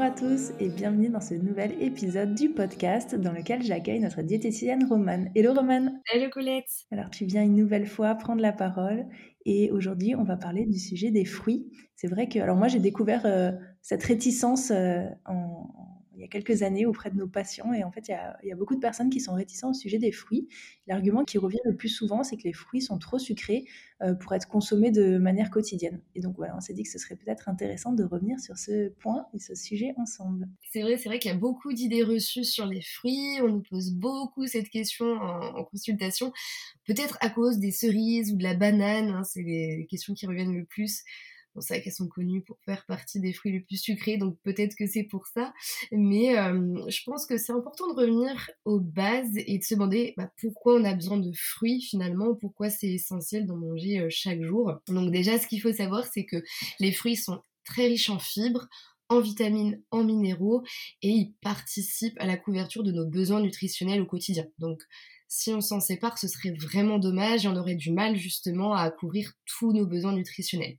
Bonjour à tous et bienvenue dans ce nouvel épisode du podcast dans lequel j'accueille notre diététicienne Romane. Hello Romane Hello Colette Alors tu viens une nouvelle fois prendre la parole et aujourd'hui on va parler du sujet des fruits. C'est vrai que alors moi j'ai découvert euh, cette réticence euh, en, il y a quelques années auprès de nos patients. Et en fait, il y, a, beaucoup de personnes qui sont réticentes au sujet des fruits. L'argument qui revient le plus souvent, c'est que les fruits sont trop sucrés euh, pour être consommés de manière quotidienne. Et donc voilà, on s'est dit que ce serait peut-être intéressant de revenir sur ce point et ce sujet ensemble. C'est vrai, c'est vrai qu'il y a beaucoup d'idées reçues sur les fruits. On nous pose beaucoup cette question en, consultation. Peut-être à cause des cerises ou de la banane. Hein, c'est les questions qui reviennent le plus. C'est vrai qu'elles sont connues pour faire partie des fruits les plus sucrés, donc peut-être que c'est pour ça. Mais euh, je pense que c'est important de revenir aux bases et de se demander bah, pourquoi on a besoin de fruits finalement, pourquoi c'est essentiel d'en manger euh, chaque jour. Donc déjà, ce qu'il faut savoir, c'est que les fruits sont très riches en fibres, en vitamines, en minéraux, et ils participent à la couverture de nos besoins nutritionnels au quotidien. Si on s'en sépare, ce serait vraiment dommage et on aurait du mal justement à couvrir tous nos besoins nutritionnels.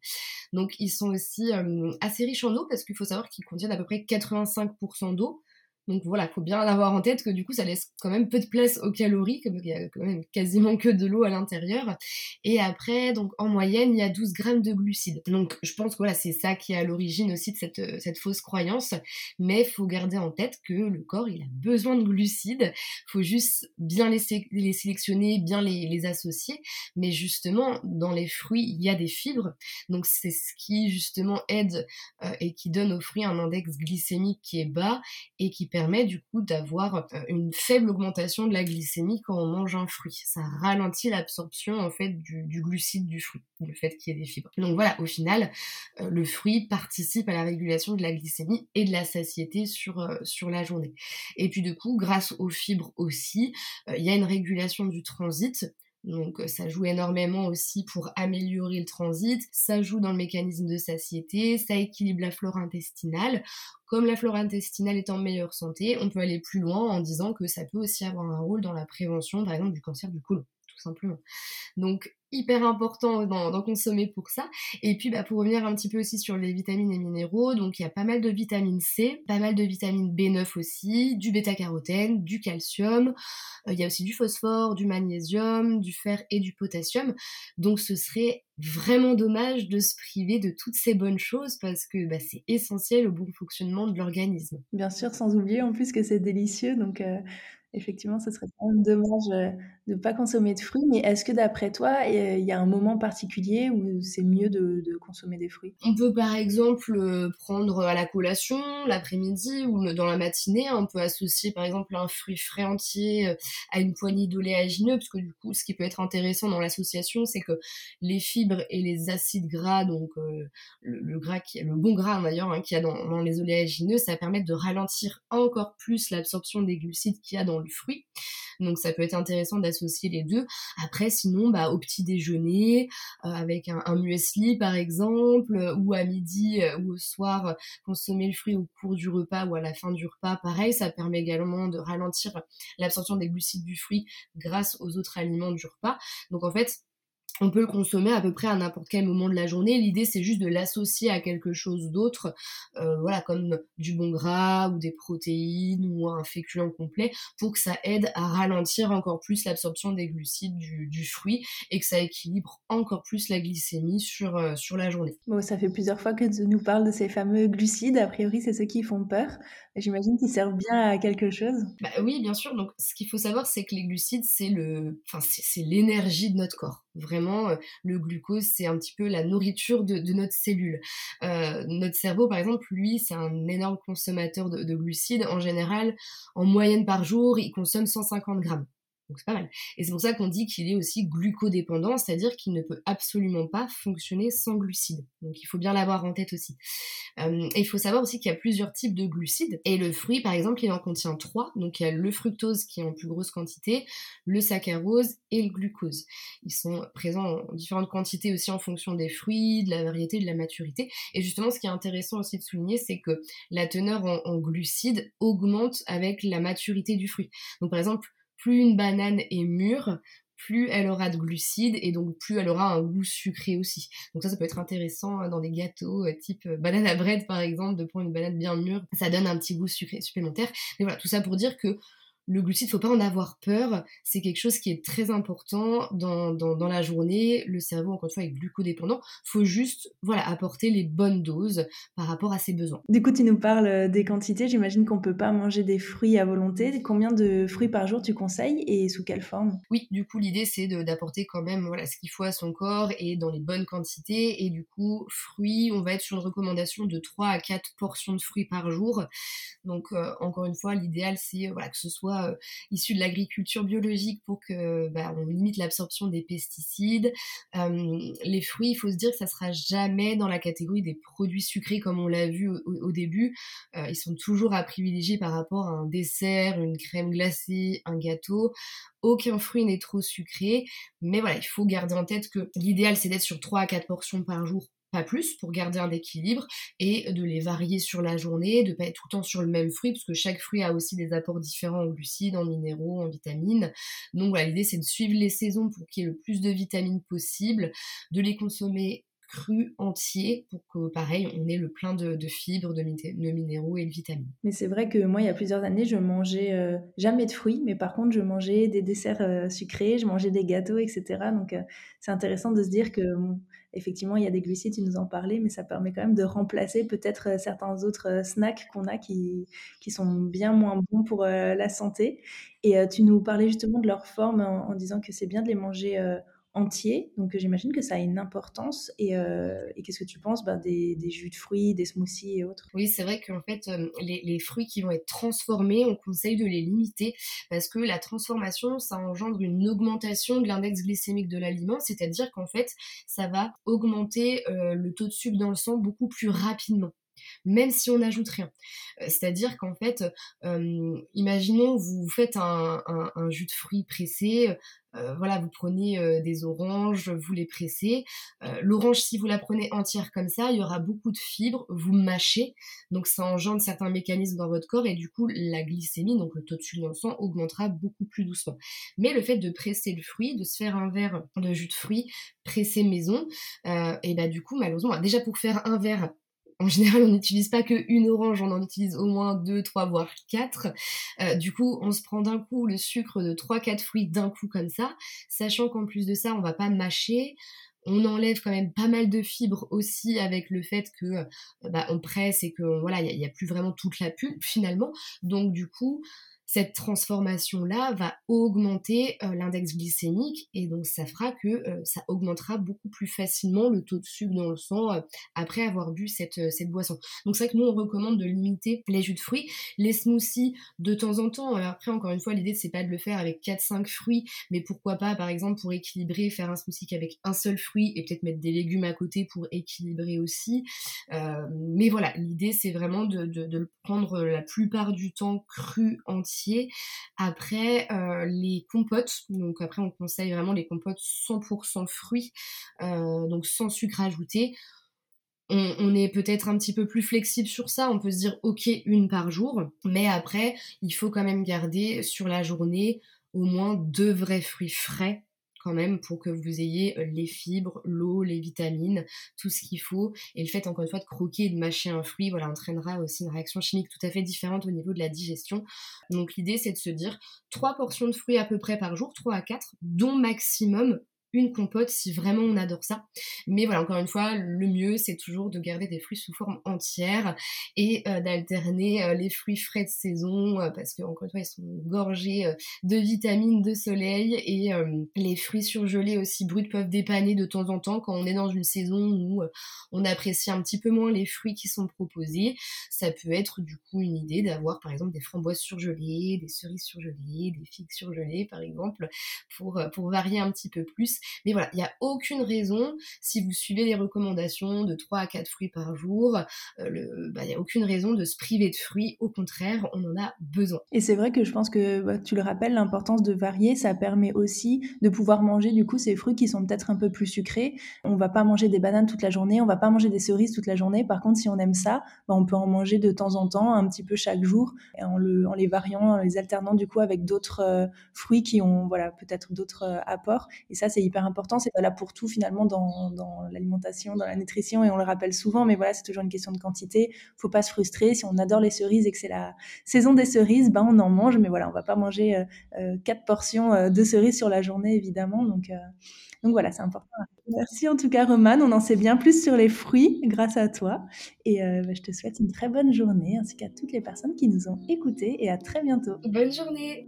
Donc ils sont aussi euh, assez riches en eau parce qu'il faut savoir qu'ils contiennent à peu près 85% d'eau. Donc voilà, il faut bien avoir en tête que du coup, ça laisse quand même peu de place aux calories, comme il y a quand même quasiment que de l'eau à l'intérieur. Et après, donc en moyenne, il y a 12 grammes de glucides. Donc je pense que voilà, c'est ça qui est à l'origine aussi de cette, cette fausse croyance. Mais faut garder en tête que le corps, il a besoin de glucides. faut juste bien les, les sélectionner, bien les, les associer. Mais justement, dans les fruits, il y a des fibres. Donc c'est ce qui justement aide euh, et qui donne aux fruits un index glycémique qui est bas et qui permet du coup d'avoir euh, une faible augmentation de la glycémie quand on mange un fruit. Ça ralentit l'absorption en fait du, glucide du fruit, le fait qu'il y ait des fibres. Donc voilà, au final, euh, le fruit participe à la régulation de la glycémie et de la satiété sur, euh, sur la journée. Et puis du coup, grâce aux fibres aussi, il y a une régulation du transit donc euh, ça joue énormément aussi pour améliorer le transit, ça joue dans le mécanisme de satiété, ça équilibre la flore intestinale. Comme la flore intestinale est en meilleure santé, on peut aller plus loin en disant que ça peut aussi avoir un rôle dans la prévention par exemple du cancer du côlon tout simplement. Donc hyper important d'en consommer pour ça. Et puis bah, pour revenir un petit peu aussi sur les vitamines et minéraux, donc il y a pas mal de vitamine C, pas mal de vitamine B9 aussi, du bêta-carotène, du calcium, euh, il y a aussi du phosphore, du magnésium, du fer et du potassium. Donc ce serait vraiment dommage de se priver de toutes ces bonnes choses parce que bah, c'est essentiel au bon fonctionnement de l'organisme. Bien sûr, sans oublier en plus que c'est délicieux, donc euh, Effectivement, ce serait quand dommage euh, de ne pas consommer de fruits. Mais est-ce que d'après toi, euh, il y a un moment particulier où c'est mieux de, consommer des fruits? On peut par exemple euh, prendre à la collation, l'après-midi ou dans la matinée. On peut associer par exemple un fruit frais entier à une poignée d'oléagineux, parce que du coup, ce qui peut être intéressant dans l'association, c'est que les fibres et les acides gras, donc le, gras qui, le bon gras d'ailleurs hein, qu'il y a dans, dans les oléagineux, ça permet de ralentir encore plus l'absorption des glucides qu'il y a dans le fruit. Donc ça peut être intéressant d'associer les deux. Après, sinon, bah, au petit déjeuner, euh, avec un, muesli par exemple, euh, ou à midi euh, ou au soir, consommer le fruit au cours du repas ou à la fin du repas, pareil, ça permet également de ralentir l'absorption des glucides du fruit grâce aux autres aliments du repas. Donc en fait, on peut le consommer à peu près à n'importe quel moment de la journée. L'idée, c'est juste de l'associer à quelque chose d'autre, euh, voilà, comme du bon gras ou des protéines ou un féculent complet, pour que ça aide à ralentir encore plus l'absorption des glucides du, fruit et que ça équilibre encore plus la glycémie sur, euh, sur la journée. Bon, ça fait plusieurs fois que tu nous parles de ces fameux glucides. A priori, c'est ceux qui font peur. J'imagine qu'ils servent bien à quelque chose. Bah oui, bien sûr. Donc, ce qu'il faut savoir, c'est que les glucides, c'est le, enfin, c'est l'énergie de notre corps. Vraiment, euh, le glucose, c'est un petit peu la nourriture de, notre cellule. Euh, notre cerveau, par exemple, lui, c'est un énorme consommateur de, glucides. En général, en moyenne par jour, il consomme 150 grammes. Donc c'est pas mal. Et c'est pour ça qu'on dit qu'il est aussi glucodépendant, c'est-à-dire qu'il ne peut absolument pas fonctionner sans glucides. Donc il faut bien l'avoir en tête aussi. Euh, et il faut savoir aussi qu'il y a plusieurs types de glucides. Et le fruit, par exemple, il en contient trois. Donc il y a le fructose qui est en plus grosse quantité, le saccharose et le glucose. Ils sont présents en différentes quantités aussi en fonction des fruits, de la variété, de la maturité. Et justement, ce qui est intéressant aussi de souligner, c'est que la teneur en, en glucides augmente avec la maturité du fruit. Donc par exemple, plus une banane est mûre, plus elle aura de glucides et donc plus elle aura un goût sucré aussi. Donc ça, ça peut être intéressant hein, dans des gâteaux euh, type euh, banane à bread par exemple, de prendre une banane bien mûre. Ça donne un petit goût sucré supplémentaire. Mais voilà, tout ça pour dire que le glucide, faut pas en avoir peur. C'est quelque chose qui est très important dans, dans, la journée. Le cerveau, encore une fois, est glucodépendant. Faut juste, voilà, apporter les bonnes doses par rapport à ses besoins. Du coup, tu nous parles euh, des quantités. J'imagine qu'on peut pas manger des fruits à volonté. Combien de fruits par jour tu conseilles et sous quelle forme? Oui, du coup, l'idée, c'est d'apporter quand même, voilà, ce qu'il faut à son corps et dans les bonnes quantités. Et du coup, fruits, on va être sur une recommandation de 3 à 4 portions de fruits par jour. Donc, euh, encore une fois, l'idéal, c'est, voilà, que ce soit euh, issus de l'agriculture biologique pour que bah, on limite l'absorption des pesticides. Euh, les fruits, il faut se dire que ça sera jamais dans la catégorie des produits sucrés comme on l'a vu au, début. Euh, ils sont toujours à privilégier par rapport à un dessert, une crème glacée, un gâteau aucun fruit n'est trop sucré. Mais voilà, il faut garder en tête que l'idéal c'est d'être sur 3 à 4 portions par jour pas plus pour garder un équilibre et de les varier sur la journée, de pas être tout le temps sur le même fruit parce que chaque fruit a aussi des apports différents en glucides, en minéraux, en vitamines. Donc voilà, l'idée c'est de suivre les saisons pour qu'il y ait le plus de vitamines possible, de les consommer cru entier pour que, pareil, on ait le plein de, fibres, de, minéraux et de vitamines. Mais c'est vrai que moi, il y a plusieurs années, je mangeais euh, jamais de fruits, mais par contre, je mangeais des desserts euh, sucrés, je mangeais des gâteaux, etc. Donc, euh, c'est intéressant de se dire que, effectivement, il y a des glucides, tu nous en parlais, mais ça permet quand même de remplacer peut-être certains autres snacks qu'on a qui, qui sont bien moins bons pour la santé. Et tu nous parlais justement de leur forme en, en disant que c'est bien de les manger entier. Donc j'imagine que ça a une importance. Et, euh, qu'est-ce que tu penses bah, des, jus de fruits, des smoothies et autres? Oui, c'est vrai qu'en fait, euh, les, fruits qui vont être transformés, on conseille de les limiter parce que la transformation, ça engendre une augmentation de l'index glycémique de l'aliment, c'est-à-dire qu'en fait, ça va augmenter euh, le taux de sucre dans le sang beaucoup plus rapidement même si on n'ajoute rien. Euh, c'est-à-dire qu'en fait, euh, imaginons vous faites un, jus de fruits pressé, euh, voilà, vous prenez des oranges, vous les pressez. L'orange, si vous la prenez entière comme ça, il y aura beaucoup de fibres, vous mâchez, donc ça engendre certains mécanismes dans votre corps et du coup la glycémie, donc le taux de sucre dans le sang, augmentera beaucoup plus doucement. Mais le fait de presser le fruit, de se faire un verre de jus de fruits pressé maison, et bah du coup malheureusement, déjà pour faire un verre en général, on n'utilise pas qu'une orange, on en utilise au moins deux, trois, voire quatre. Euh, du coup, on se prend d'un coup le sucre de trois, quatre fruits d'un coup comme ça, sachant qu'en plus de ça, on va pas mâcher. On enlève quand même pas mal de fibres aussi avec le fait que euh, bah, on presse et que voilà, il n'y a, a, plus vraiment toute la pulpe finalement. Donc du coup, cette transformation-là va augmenter euh, l'index glycémique et donc ça fera que euh, ça augmentera beaucoup plus facilement le taux de sucre dans le sang euh, après avoir bu cette, cette boisson. Donc c'est vrai que nous on recommande de limiter les jus de fruits, les smoothies de temps en temps. après encore une fois l'idée c'est pas de le faire avec 4-5 fruits, mais pourquoi pas par exemple pour équilibrer faire un smoothie avec un seul fruit et peut-être mettre des légumes à côté pour équilibrer aussi. mais voilà l'idée c'est vraiment de, de le prendre la plupart du temps cru entier après, euh, les compotes, donc après on conseille vraiment les compotes 100% fruits, euh, donc sans sucre ajouté. On, est peut-être un petit peu plus flexible sur ça, on peut se dire ok une par jour, mais après il faut quand même garder sur la journée au moins deux vrais fruits frais quand même pour que vous ayez euh, les fibres, l'eau, les vitamines, tout ce qu'il faut. Et le fait encore une fois de croquer et de mâcher un fruit, voilà, entraînera aussi une réaction chimique tout à fait différente au niveau de la digestion. Donc l'idée c'est de se dire trois portions de fruits à peu près par jour, 3 à 4, dont maximum une compote si vraiment on adore ça. Mais voilà, encore une fois, le mieux c'est toujours de garder des fruits sous forme entière et euh, d'alterner euh, les fruits frais de saison euh, parce que encore une fois ils sont gorgés de vitamines, de soleil et les fruits surgelés aussi bruts peuvent dépanner de temps en temps quand on est dans une saison où on apprécie un petit peu moins les fruits qui sont proposés. Ça peut être du coup une idée d'avoir par exemple des framboises surgelées, des cerises surgelées, des figues surgelées par exemple pour, pour varier un petit peu plus mais voilà, il n'y a aucune raison, si vous suivez les recommandations de 3 à 4 fruits par jour, euh, bah, il n'y a aucune raison de se priver de fruits. Au contraire, on en a besoin. Et c'est vrai que je pense que bah, tu le rappelles, l'importance de varier, ça permet aussi de pouvoir manger du coup ces fruits qui sont peut-être un peu plus sucrés. On va pas manger des bananes toute la journée, on va pas manger des cerises toute la journée. Par contre, si on aime ça, bah, on peut en manger de temps en temps, un petit peu chaque jour, en les variant, en les alternant du coup avec d'autres euh, fruits qui ont voilà peut-être d'autres euh, apports. Et ça, c'est important. C'est pas là pour tout finalement dans, l'alimentation, dans la nutrition, et on le rappelle souvent, mais voilà, c'est toujours une question de quantité. Faut pas se frustrer. Si on adore les cerises et que c'est la saison des cerises, ben on en mange, mais voilà, on va pas manger euh, euh, quatre portions euh, de cerises sur la journée évidemment. Donc donc voilà, c'est important. Merci en tout cas, Romane. On en sait bien plus sur les fruits grâce à toi. Et bah, je te souhaite une très bonne journée, ainsi qu'à toutes les personnes qui nous ont écoutés. Et à très bientôt. Bonne journée.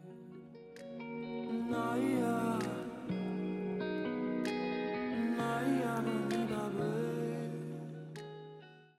Naya.